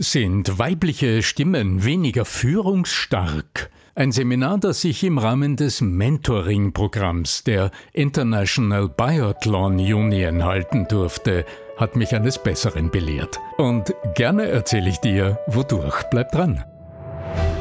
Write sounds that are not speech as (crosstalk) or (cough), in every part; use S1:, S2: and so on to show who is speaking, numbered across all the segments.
S1: Sind weibliche Stimmen weniger führungsstark? Ein Seminar, das ich im Rahmen des Mentoring-Programms der International Biathlon Union halten durfte, hat mich eines Besseren belehrt. Und gerne erzähle ich dir, wodurch. Bleib dran.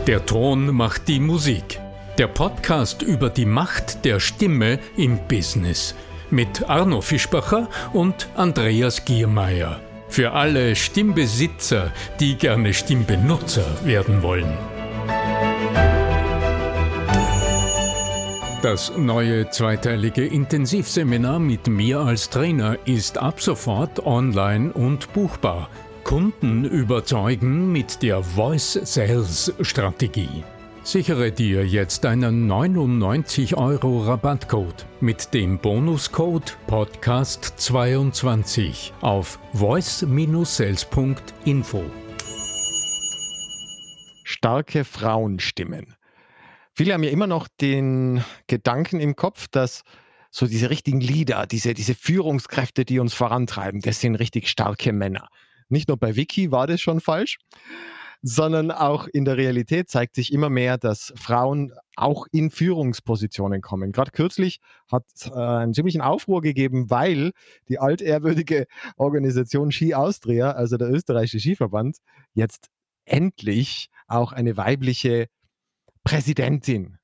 S1: Der Ton macht die Musik. Der Podcast über die Macht der Stimme im Business. Mit Arno Fischbacher und Andreas Giermeier. Für alle Stimmbesitzer, die gerne Stimmbenutzer werden wollen. Das neue zweiteilige Intensivseminar mit mir als Trainer ist ab sofort online und buchbar. Kunden überzeugen mit der Voice Sales Strategie. Sichere dir jetzt einen 99 Euro Rabattcode mit dem Bonuscode Podcast22 auf voice-sales.info.
S2: Starke Frauenstimmen. Viele haben ja immer noch den Gedanken im Kopf, dass so diese richtigen Leader, diese, diese Führungskräfte, die uns vorantreiben, das sind richtig starke Männer. Nicht nur bei Wiki war das schon falsch, sondern auch in der Realität zeigt sich immer mehr, dass Frauen auch in Führungspositionen kommen. Gerade kürzlich hat es äh, einen ziemlichen Aufruhr gegeben, weil die altehrwürdige (laughs) Organisation Ski Austria, also der österreichische Skiverband, jetzt endlich auch eine weibliche Präsidentin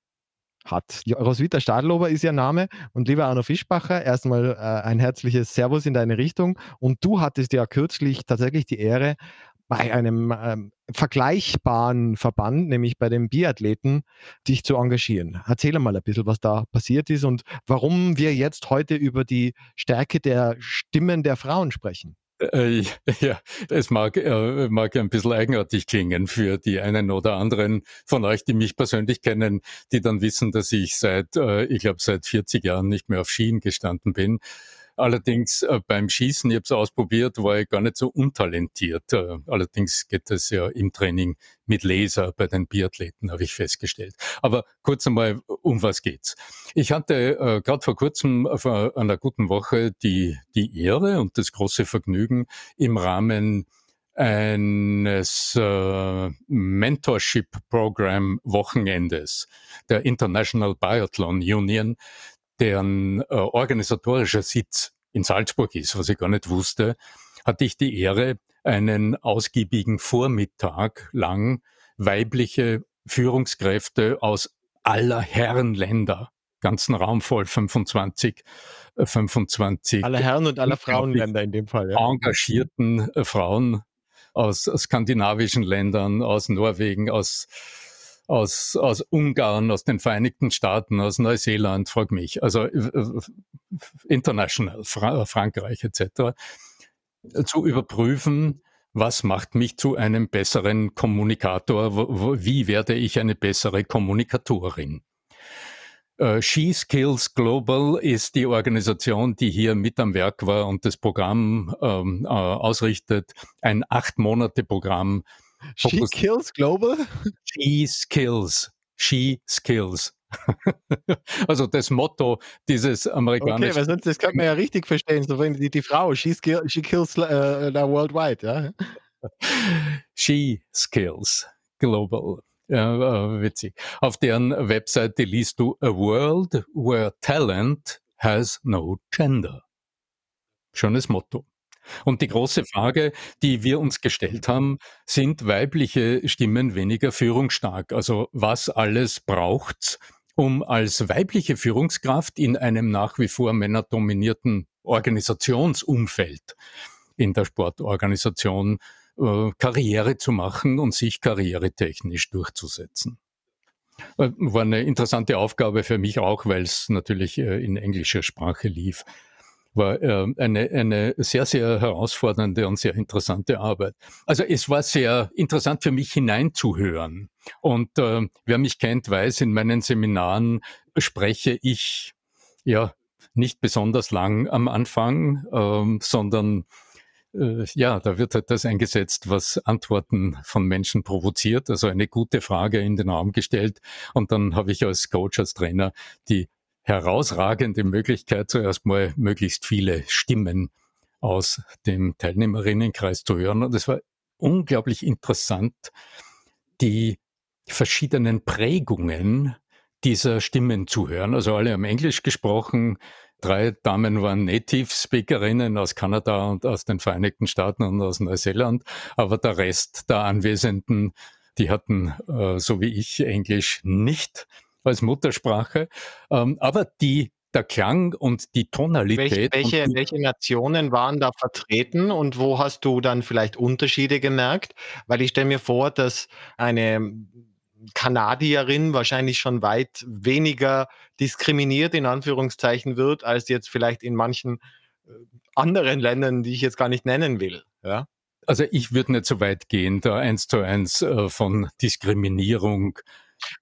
S2: hat. Roswitha Stadlober ist ihr Name. Und lieber Arno Fischbacher, erstmal äh, ein herzliches Servus in deine Richtung. Und du hattest ja kürzlich tatsächlich die Ehre, bei einem ähm, vergleichbaren Verband, nämlich bei den Biathleten, dich zu engagieren. Erzähl mal ein bisschen, was da passiert ist und warum wir jetzt heute über die Stärke der Stimmen der Frauen sprechen.
S1: Äh, ja, es mag, äh, mag ein bisschen eigenartig klingen für die einen oder anderen von euch, die mich persönlich kennen, die dann wissen, dass ich seit, äh, ich glaube, seit 40 Jahren nicht mehr auf Skien gestanden bin. Allerdings äh, beim Schießen, ich habe es ausprobiert, war ich gar nicht so untalentiert. Äh, allerdings geht das ja im Training mit Laser bei den Biathleten, habe ich festgestellt. Aber kurz einmal, um was geht's? Ich hatte äh, gerade vor kurzem, vor einer guten Woche, die, die Ehre und das große Vergnügen im Rahmen eines äh, Mentorship Program Wochenendes der International Biathlon Union deren äh, organisatorischer Sitz in Salzburg ist, was ich gar nicht wusste, hatte ich die Ehre, einen ausgiebigen Vormittag lang weibliche Führungskräfte aus aller Herren Länder, ganzen Raum voll 25, 25.
S2: Aller Herren und aller Frauenländer in dem Fall.
S1: Ja. Engagierten äh, Frauen aus skandinavischen Ländern, aus Norwegen, aus aus, aus Ungarn, aus den Vereinigten Staaten, aus Neuseeland, frag mich, also äh, international, Fra Frankreich etc., zu überprüfen, was macht mich zu einem besseren Kommunikator, wie werde ich eine bessere Kommunikatorin. She Skills Global ist die Organisation, die hier mit am Werk war und das Programm ähm, äh, ausrichtet. Ein acht Monate Programm,
S2: She kills global?
S1: She skills. She skills. (laughs) also das Motto dieses amerikanischen.
S2: Okay, weil sonst das kann man ja richtig verstehen, so wenn die, die Frau, she, skill, she kills uh, worldwide, ja.
S1: She skills global. Ja, witzig. Auf deren Webseite liest du A World Where Talent Has No Gender. Schönes Motto. Und die große Frage, die wir uns gestellt haben, sind weibliche Stimmen weniger führungsstark? Also was alles braucht's, um als weibliche Führungskraft in einem nach wie vor männerdominierten Organisationsumfeld in der Sportorganisation äh, Karriere zu machen und sich karrieretechnisch durchzusetzen. Äh, war eine interessante Aufgabe für mich auch, weil es natürlich äh, in englischer Sprache lief war äh, eine, eine sehr, sehr herausfordernde und sehr interessante Arbeit. Also es war sehr interessant für mich hineinzuhören. Und äh, wer mich kennt, weiß, in meinen Seminaren spreche ich ja nicht besonders lang am Anfang, ähm, sondern äh, ja, da wird halt das eingesetzt, was Antworten von Menschen provoziert, also eine gute Frage in den Raum gestellt. Und dann habe ich als Coach, als Trainer die herausragende Möglichkeit, zuerst mal möglichst viele Stimmen aus dem Teilnehmerinnenkreis zu hören. Und es war unglaublich interessant, die verschiedenen Prägungen dieser Stimmen zu hören. Also alle haben Englisch gesprochen. Drei Damen waren Native Speakerinnen aus Kanada und aus den Vereinigten Staaten und aus Neuseeland. Aber der Rest der Anwesenden, die hatten, äh, so wie ich, Englisch nicht als Muttersprache. Ähm, aber die der Klang und die Tonalität.
S2: Welche, welche,
S1: die,
S2: welche, Nationen waren da vertreten und wo hast du dann vielleicht Unterschiede gemerkt? Weil ich stelle mir vor, dass eine Kanadierin wahrscheinlich schon weit weniger diskriminiert in Anführungszeichen wird, als jetzt vielleicht in manchen äh, anderen Ländern, die ich jetzt gar nicht nennen will. Ja?
S1: Also ich würde nicht so weit gehen, da eins zu eins äh, von Diskriminierung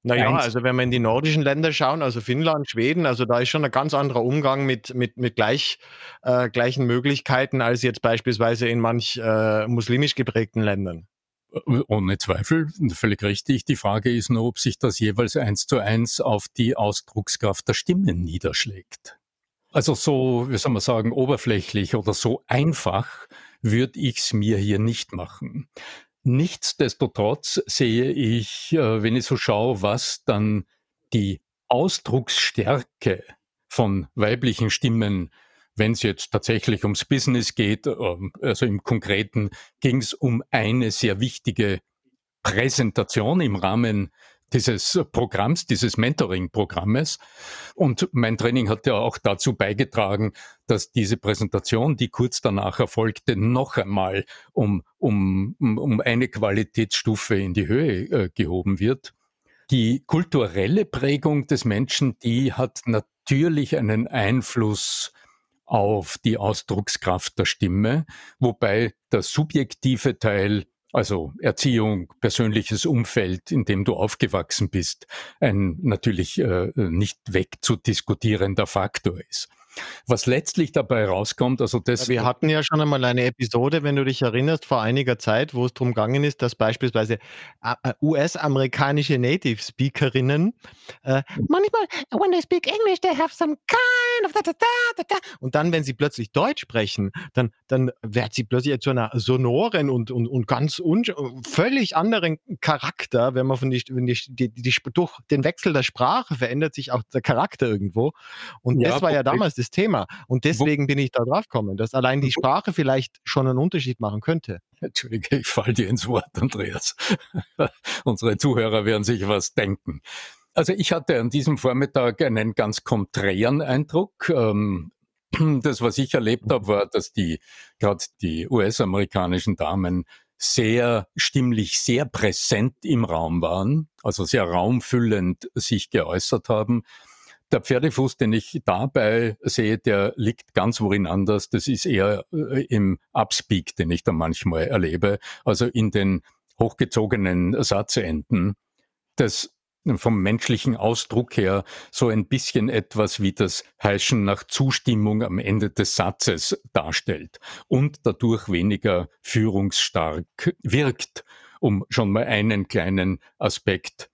S2: naja, also wenn wir in die nordischen Länder schauen, also Finnland, Schweden, also da ist schon ein ganz anderer Umgang mit, mit, mit gleich, äh, gleichen Möglichkeiten als jetzt beispielsweise in manch äh, muslimisch geprägten Ländern.
S1: Ohne Zweifel, völlig richtig. Die Frage ist nur, ob sich das jeweils eins zu eins auf die Ausdruckskraft der Stimmen niederschlägt. Also so, wie soll man sagen, oberflächlich oder so einfach würde ich es mir hier nicht machen. Nichtsdestotrotz sehe ich, äh, wenn ich so schaue, was dann die Ausdrucksstärke von weiblichen Stimmen, wenn es jetzt tatsächlich ums Business geht, ähm, also im Konkreten ging es um eine sehr wichtige Präsentation im Rahmen dieses Programms, dieses Mentoring-Programmes. Und mein Training hat ja auch dazu beigetragen, dass diese Präsentation, die kurz danach erfolgte, noch einmal um, um, um eine Qualitätsstufe in die Höhe äh, gehoben wird. Die kulturelle Prägung des Menschen, die hat natürlich einen Einfluss auf die Ausdruckskraft der Stimme, wobei der subjektive Teil also Erziehung, persönliches Umfeld, in dem du aufgewachsen bist, ein natürlich äh, nicht wegzudiskutierender Faktor ist. Was letztlich dabei rauskommt, also das.
S2: Wir hatten ja schon einmal eine Episode, wenn du dich erinnerst, vor einiger Zeit, wo es darum gegangen ist, dass beispielsweise äh, äh, US-amerikanische Native Speakerinnen äh, manchmal, when they speak English, they have some kind of da, da, da, da, und dann, wenn sie plötzlich Deutsch sprechen, dann, dann wird sie plötzlich zu einer sonoren und, und, und ganz völlig anderen Charakter, wenn man von die, wenn die, die, die, durch den Wechsel der Sprache verändert sich auch der Charakter irgendwo. Und ja, das war ja damals das Thema. Und deswegen bin ich da drauf gekommen, dass allein die Sprache vielleicht schon einen Unterschied machen könnte.
S1: Entschuldige, ich falle dir ins Wort, Andreas. (laughs) Unsere Zuhörer werden sich was denken. Also ich hatte an diesem Vormittag einen ganz konträren Eindruck. Ähm, (clears throat) das, was ich erlebt habe, war, dass die gerade die US-amerikanischen Damen sehr stimmlich, sehr präsent im Raum waren, also sehr raumfüllend sich geäußert haben. Der Pferdefuß, den ich dabei sehe, der liegt ganz worin anders. Das ist eher äh, im Upspeak, den ich da manchmal erlebe, also in den hochgezogenen Satzenden. Das vom menschlichen Ausdruck her so ein bisschen etwas wie das Heischen nach Zustimmung am Ende des Satzes darstellt und dadurch weniger führungsstark wirkt, um schon mal einen kleinen Aspekt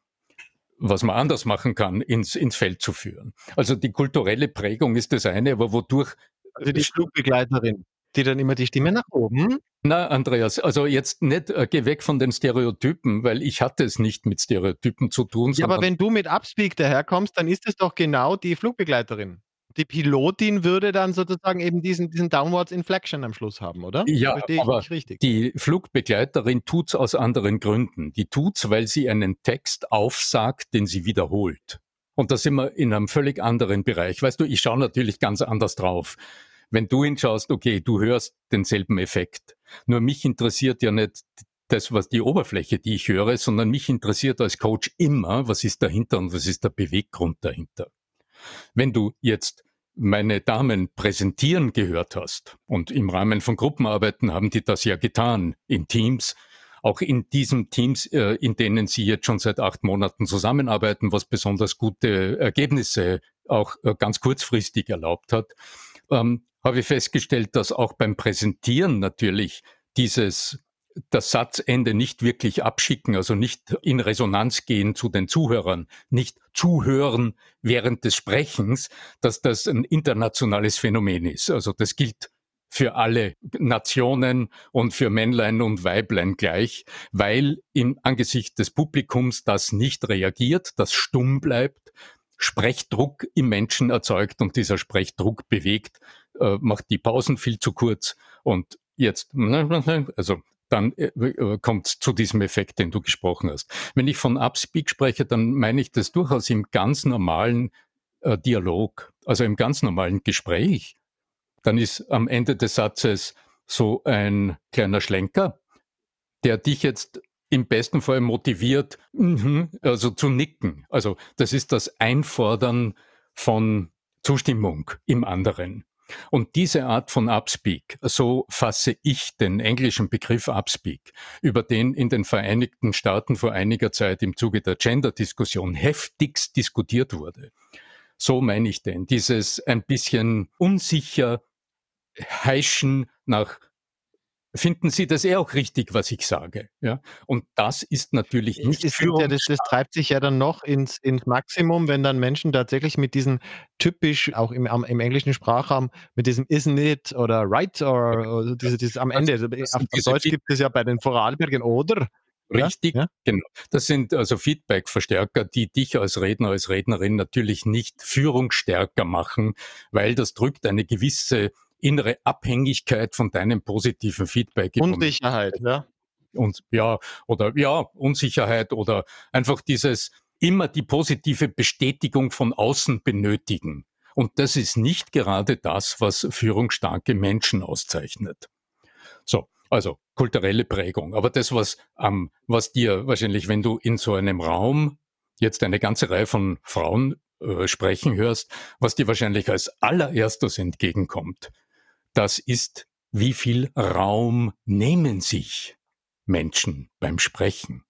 S1: was man anders machen kann, ins, ins Feld zu führen. Also die kulturelle Prägung ist das eine, aber wodurch.
S2: Also die Flugbegleiterin, die dann immer die Stimme nach oben.
S1: Na, Andreas, also jetzt nicht, äh, geh weg von den Stereotypen, weil ich hatte es nicht mit Stereotypen zu tun.
S2: Ja, aber wenn du mit Upspeak daherkommst, dann ist es doch genau die Flugbegleiterin die Pilotin würde dann sozusagen eben diesen, diesen Downwards Inflection am Schluss haben, oder?
S1: Ja, Verstehe aber die Flugbegleiterin tut es aus anderen Gründen. Die tut es, weil sie einen Text aufsagt, den sie wiederholt. Und da sind wir in einem völlig anderen Bereich. Weißt du, ich schaue natürlich ganz anders drauf. Wenn du hinschaust, okay, du hörst denselben Effekt. Nur mich interessiert ja nicht das, was die Oberfläche, die ich höre, sondern mich interessiert als Coach immer, was ist dahinter und was ist der Beweggrund dahinter. Wenn du jetzt meine Damen präsentieren gehört hast. Und im Rahmen von Gruppenarbeiten haben die das ja getan, in Teams, auch in diesen Teams, äh, in denen sie jetzt schon seit acht Monaten zusammenarbeiten, was besonders gute Ergebnisse auch äh, ganz kurzfristig erlaubt hat, ähm, habe ich festgestellt, dass auch beim Präsentieren natürlich dieses das Satzende nicht wirklich abschicken, also nicht in Resonanz gehen zu den Zuhörern, nicht zuhören während des Sprechens, dass das ein internationales Phänomen ist. Also das gilt für alle Nationen und für Männlein und Weiblein gleich, weil im Angesicht des Publikums das nicht reagiert, das stumm bleibt, Sprechdruck im Menschen erzeugt und dieser Sprechdruck bewegt, äh, macht die Pausen viel zu kurz und jetzt, also dann äh, äh kommt zu diesem Effekt, den du gesprochen hast. Wenn ich von Upspeak spreche, dann meine ich das durchaus im ganz normalen äh, Dialog, also im ganz normalen Gespräch. Dann ist am Ende des Satzes so ein kleiner Schlenker, der dich jetzt im besten Fall motiviert, mhm, also zu nicken. Also das ist das Einfordern von Zustimmung im anderen. Und diese Art von Upspeak, so fasse ich den englischen Begriff Upspeak, über den in den Vereinigten Staaten vor einiger Zeit im Zuge der Gender-Diskussion heftigst diskutiert wurde. So meine ich den. Dieses ein bisschen unsicher heischen nach finden Sie das eher auch richtig, was ich sage? Ja? Und das ist natürlich nicht
S2: ist ja, das, das, treibt sich ja dann noch ins, ins Maximum, wenn dann Menschen tatsächlich mit diesen typisch, auch im, im englischen Sprachraum, mit diesem isn't it oder right oder, oder diese, dieses am Ende. Also, auf, auf Deutsch gibt es ja bei den Vorarlbergen oder.
S1: Richtig, ja? genau. Das sind also Feedback-Verstärker, die dich als Redner, als Rednerin natürlich nicht führungsstärker machen, weil das drückt eine gewisse innere Abhängigkeit von deinem positiven Feedback.
S2: Unsicherheit, ja.
S1: Und ja, oder ja, Unsicherheit oder einfach dieses immer die positive Bestätigung von außen benötigen. Und das ist nicht gerade das, was führungsstarke Menschen auszeichnet. So, also kulturelle Prägung. Aber das, was, ähm, was dir wahrscheinlich, wenn du in so einem Raum jetzt eine ganze Reihe von Frauen äh, sprechen hörst, was dir wahrscheinlich als allererstes entgegenkommt, das ist, wie viel Raum nehmen sich Menschen beim Sprechen.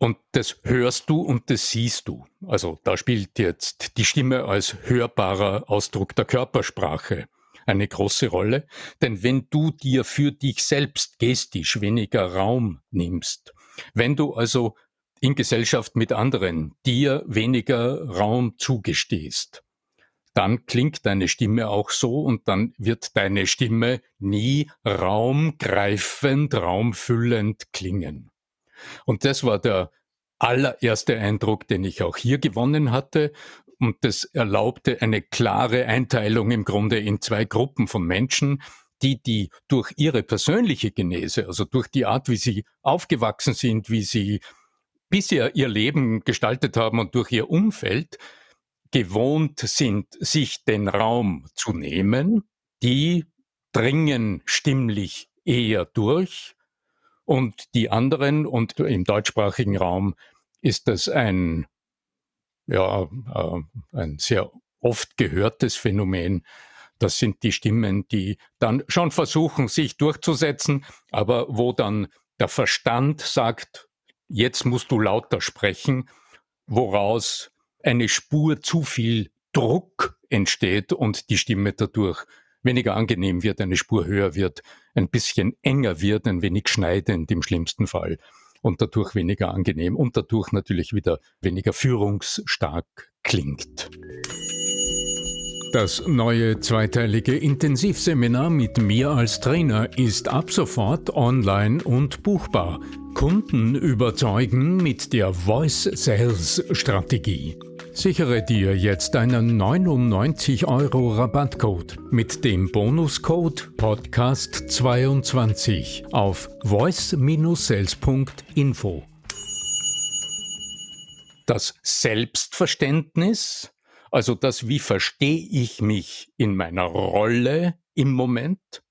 S1: Und das hörst du und das siehst du. Also da spielt jetzt die Stimme als hörbarer Ausdruck der Körpersprache eine große Rolle. Denn wenn du dir für dich selbst gestisch weniger Raum nimmst, wenn du also in Gesellschaft mit anderen dir weniger Raum zugestehst, dann klingt deine Stimme auch so und dann wird deine Stimme nie raumgreifend, raumfüllend klingen. Und das war der allererste Eindruck, den ich auch hier gewonnen hatte. Und das erlaubte eine klare Einteilung im Grunde in zwei Gruppen von Menschen, die, die durch ihre persönliche Genese, also durch die Art, wie sie aufgewachsen sind, wie sie bisher ihr Leben gestaltet haben und durch ihr Umfeld, gewohnt sind, sich den Raum zu nehmen, die dringen stimmlich eher durch und die anderen, und im deutschsprachigen Raum ist das ein, ja, äh, ein sehr oft gehörtes Phänomen. Das sind die Stimmen, die dann schon versuchen, sich durchzusetzen, aber wo dann der Verstand sagt, jetzt musst du lauter sprechen, woraus eine Spur zu viel Druck entsteht und die Stimme dadurch weniger angenehm wird, eine Spur höher wird, ein bisschen enger wird, ein wenig schneidend im schlimmsten Fall und dadurch weniger angenehm und dadurch natürlich wieder weniger führungsstark klingt. Das neue zweiteilige Intensivseminar mit mir als Trainer ist ab sofort online und buchbar. Kunden überzeugen mit der Voice Sales Strategie. Sichere dir jetzt einen 99 Euro Rabattcode mit dem Bonuscode Podcast22 auf voice-sales.info. Das Selbstverständnis, also das, wie verstehe ich mich in meiner Rolle im Moment,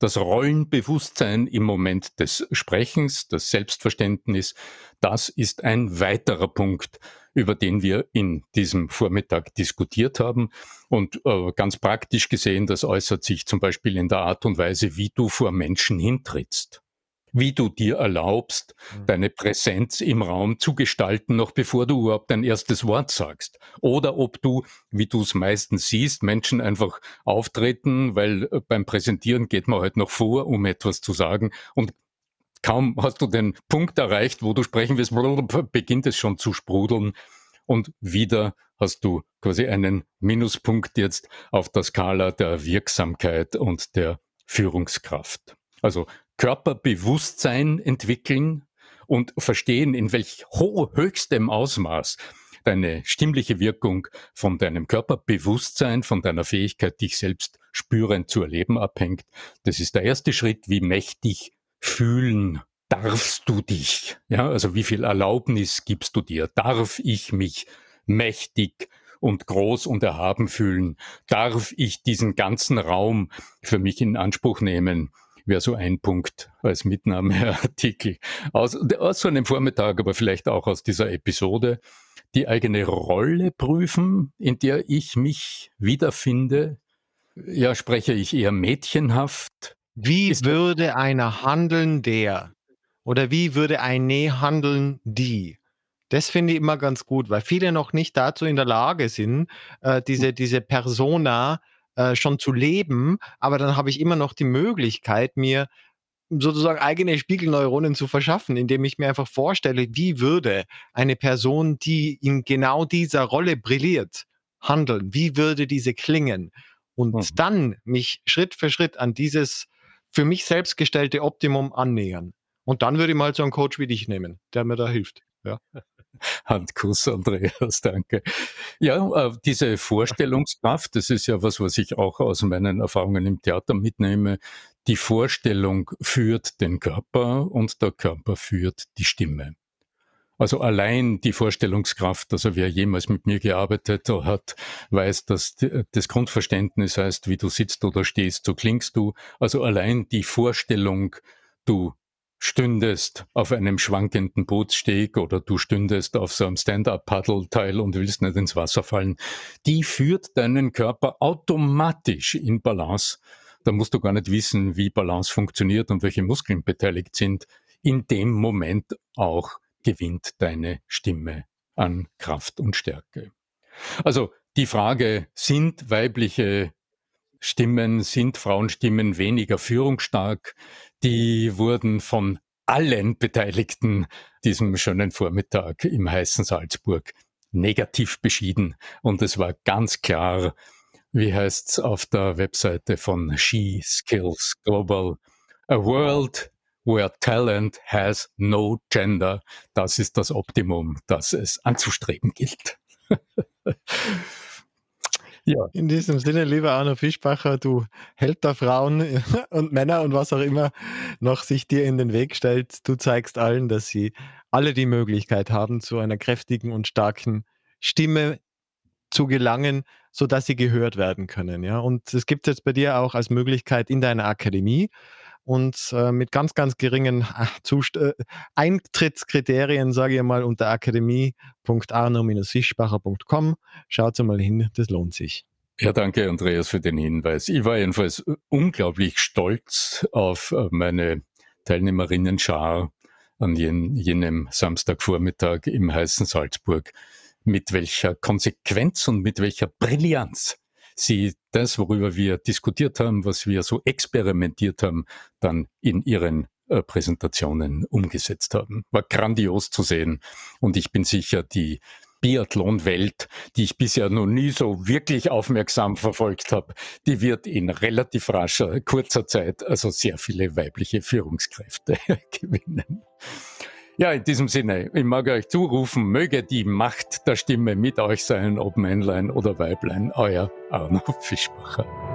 S1: das Rollenbewusstsein im Moment des Sprechens, das Selbstverständnis, das ist ein weiterer Punkt, über den wir in diesem Vormittag diskutiert haben. Und äh, ganz praktisch gesehen, das äußert sich zum Beispiel in der Art und Weise, wie du vor Menschen hintrittst wie du dir erlaubst, mhm. deine Präsenz im Raum zu gestalten, noch bevor du überhaupt dein erstes Wort sagst. Oder ob du, wie du es meistens siehst, Menschen einfach auftreten, weil äh, beim Präsentieren geht man halt noch vor, um etwas zu sagen und kaum hast du den Punkt erreicht, wo du sprechen willst, beginnt es schon zu sprudeln und wieder hast du quasi einen Minuspunkt jetzt auf der Skala der Wirksamkeit und der Führungskraft. Also Körperbewusstsein entwickeln und verstehen, in welch höchstem Ausmaß deine stimmliche Wirkung von deinem Körperbewusstsein, von deiner Fähigkeit, dich selbst spürend zu erleben, abhängt. Das ist der erste Schritt, wie mächtig fühlen darfst du dich? Ja, also wie viel Erlaubnis gibst du dir? Darf ich mich mächtig und groß und erhaben fühlen? Darf ich diesen ganzen Raum für mich in Anspruch nehmen? Wäre so ein Punkt als Mitnahmeartikel aus, aus so einem Vormittag, aber vielleicht auch aus dieser Episode. Die eigene Rolle prüfen, in der ich mich wiederfinde. Ja, spreche ich eher mädchenhaft?
S2: Wie Ist würde einer handeln, der? Oder wie würde ein Nee handeln, die? Das finde ich immer ganz gut, weil viele noch nicht dazu in der Lage sind, äh, diese, diese Persona äh, schon zu leben. Aber dann habe ich immer noch die Möglichkeit, mir sozusagen eigene Spiegelneuronen zu verschaffen, indem ich mir einfach vorstelle, wie würde eine Person, die in genau dieser Rolle brilliert, handeln? Wie würde diese klingen? Und mhm. dann mich Schritt für Schritt an dieses für mich selbst gestellte Optimum annähern. Und dann würde ich mal so einen Coach wie dich nehmen, der mir da hilft. Ja. (laughs)
S1: Handkuss, Andreas, danke. Ja, äh, diese Vorstellungskraft, das ist ja was, was ich auch aus meinen Erfahrungen im Theater mitnehme. Die Vorstellung führt den Körper und der Körper führt die Stimme. Also allein die Vorstellungskraft, also wer jemals mit mir gearbeitet hat, weiß, dass das Grundverständnis heißt, wie du sitzt oder stehst, so klingst du. Also allein die Vorstellung, du stündest auf einem schwankenden Bootssteg oder du stündest auf so einem Stand-up-Paddelteil und willst nicht ins Wasser fallen, die führt deinen Körper automatisch in Balance. Da musst du gar nicht wissen, wie Balance funktioniert und welche Muskeln beteiligt sind. In dem Moment auch gewinnt deine Stimme an Kraft und Stärke. Also die Frage, sind weibliche Stimmen, sind Frauenstimmen weniger führungsstark? Die wurden von allen Beteiligten diesem schönen Vormittag im heißen Salzburg negativ beschieden. Und es war ganz klar, wie heißt es auf der Webseite von She Skills Global, a world where talent has no gender. Das ist das Optimum, das es anzustreben gilt. (laughs)
S2: Ja. In diesem Sinne, lieber Arno Fischbacher, du Held der Frauen (laughs) und Männer und was auch immer noch sich dir in den Weg stellt. Du zeigst allen, dass sie alle die Möglichkeit haben, zu einer kräftigen und starken Stimme zu gelangen, sodass sie gehört werden können. Ja? Und es gibt jetzt bei dir auch als Möglichkeit in deiner Akademie und äh, mit ganz, ganz geringen (laughs) Zust äh, Eintrittskriterien, sage ich mal, unter akademie.arno-fischbacher.com. Schaut mal hin, das lohnt sich.
S1: Ja, danke, Andreas, für den Hinweis. Ich war jedenfalls unglaublich stolz auf äh, meine Teilnehmerinnen-Schar an jen, jenem Samstagvormittag im heißen Salzburg, mit welcher Konsequenz und mit welcher Brillanz sie das, worüber wir diskutiert haben, was wir so experimentiert haben, dann in ihren äh, Präsentationen umgesetzt haben. War grandios zu sehen. Und ich bin sicher, die Biathlon-Welt, die ich bisher noch nie so wirklich aufmerksam verfolgt habe, die wird in relativ rascher, kurzer Zeit also sehr viele weibliche Führungskräfte (laughs) gewinnen. Ja, in diesem Sinne, ich mag euch zurufen, möge die Macht der Stimme mit euch sein, ob Männlein oder Weiblein, euer Arno Fischbacher.